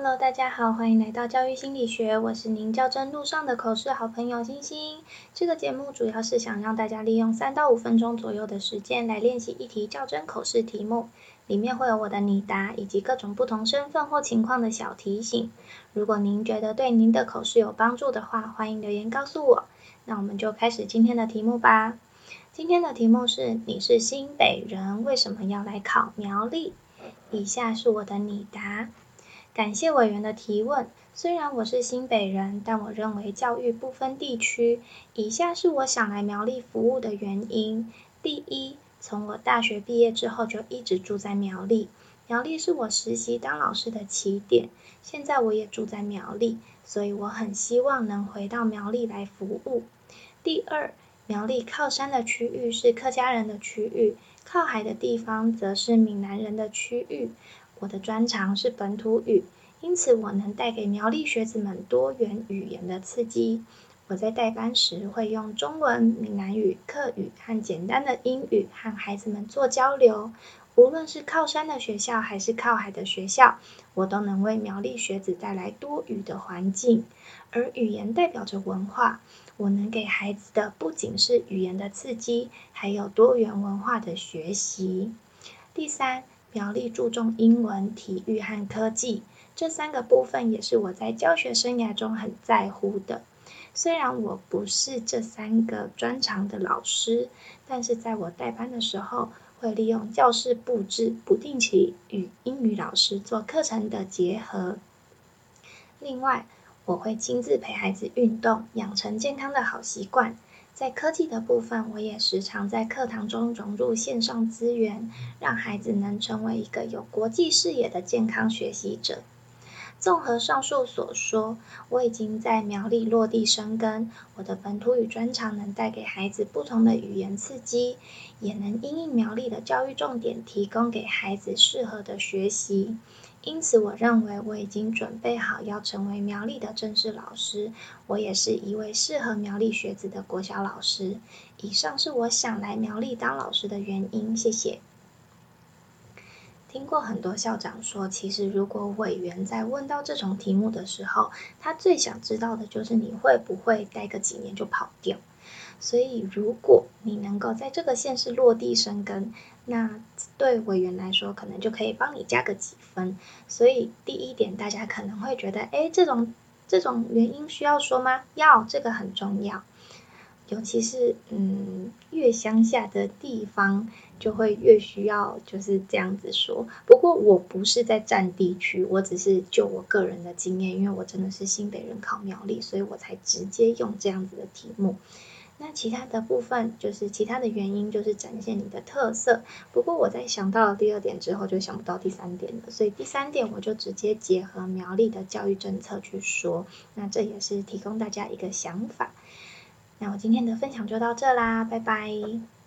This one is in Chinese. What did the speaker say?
Hello，大家好，欢迎来到教育心理学，我是您教真路上的口试好朋友星星。这个节目主要是想让大家利用三到五分钟左右的时间来练习一题教真口试题目，里面会有我的拟答以及各种不同身份或情况的小提醒。如果您觉得对您的口试有帮助的话，欢迎留言告诉我。那我们就开始今天的题目吧。今天的题目是：你是新北人，为什么要来考苗栗？以下是我的拟答。感谢委员的提问。虽然我是新北人，但我认为教育不分地区。以下是我想来苗栗服务的原因：第一，从我大学毕业之后就一直住在苗栗，苗栗是我实习当老师的起点。现在我也住在苗栗，所以我很希望能回到苗栗来服务。第二，苗栗靠山的区域是客家人的区域，靠海的地方则是闽南人的区域。我的专长是本土语，因此我能带给苗栗学子们多元语言的刺激。我在带班时会用中文、闽南语、客语和简单的英语和孩子们做交流。无论是靠山的学校还是靠海的学校，我都能为苗栗学子带来多语的环境。而语言代表着文化，我能给孩子的不仅是语言的刺激，还有多元文化的学习。第三。苗栗注重英文、体育和科技这三个部分，也是我在教学生涯中很在乎的。虽然我不是这三个专长的老师，但是在我带班的时候，会利用教室布置，不定期与英语老师做课程的结合。另外，我会亲自陪孩子运动，养成健康的好习惯。在科技的部分，我也时常在课堂中融入线上资源，让孩子能成为一个有国际视野的健康学习者。综合上述所说，我已经在苗栗落地生根，我的本土语专长能带给孩子不同的语言刺激，也能因应苗栗的教育重点，提供给孩子适合的学习。因此，我认为我已经准备好要成为苗栗的正式老师。我也是一位适合苗栗学子的国小老师。以上是我想来苗栗当老师的原因。谢谢。听过很多校长说，其实如果委员在问到这种题目的时候，他最想知道的就是你会不会待个几年就跑掉。所以，如果你能够在这个县市落地生根，那对委员来说，可能就可以帮你加个几分。所以，第一点，大家可能会觉得，哎，这种这种原因需要说吗？要，这个很重要。尤其是，嗯，越乡下的地方，就会越需要就是这样子说。不过，我不是在占地区，我只是就我个人的经验，因为我真的是新北人考苗栗，所以我才直接用这样子的题目。那其他的部分就是其他的原因，就是展现你的特色。不过我在想到了第二点之后，就想不到第三点了，所以第三点我就直接结合苗栗的教育政策去说。那这也是提供大家一个想法。那我今天的分享就到这啦，拜拜。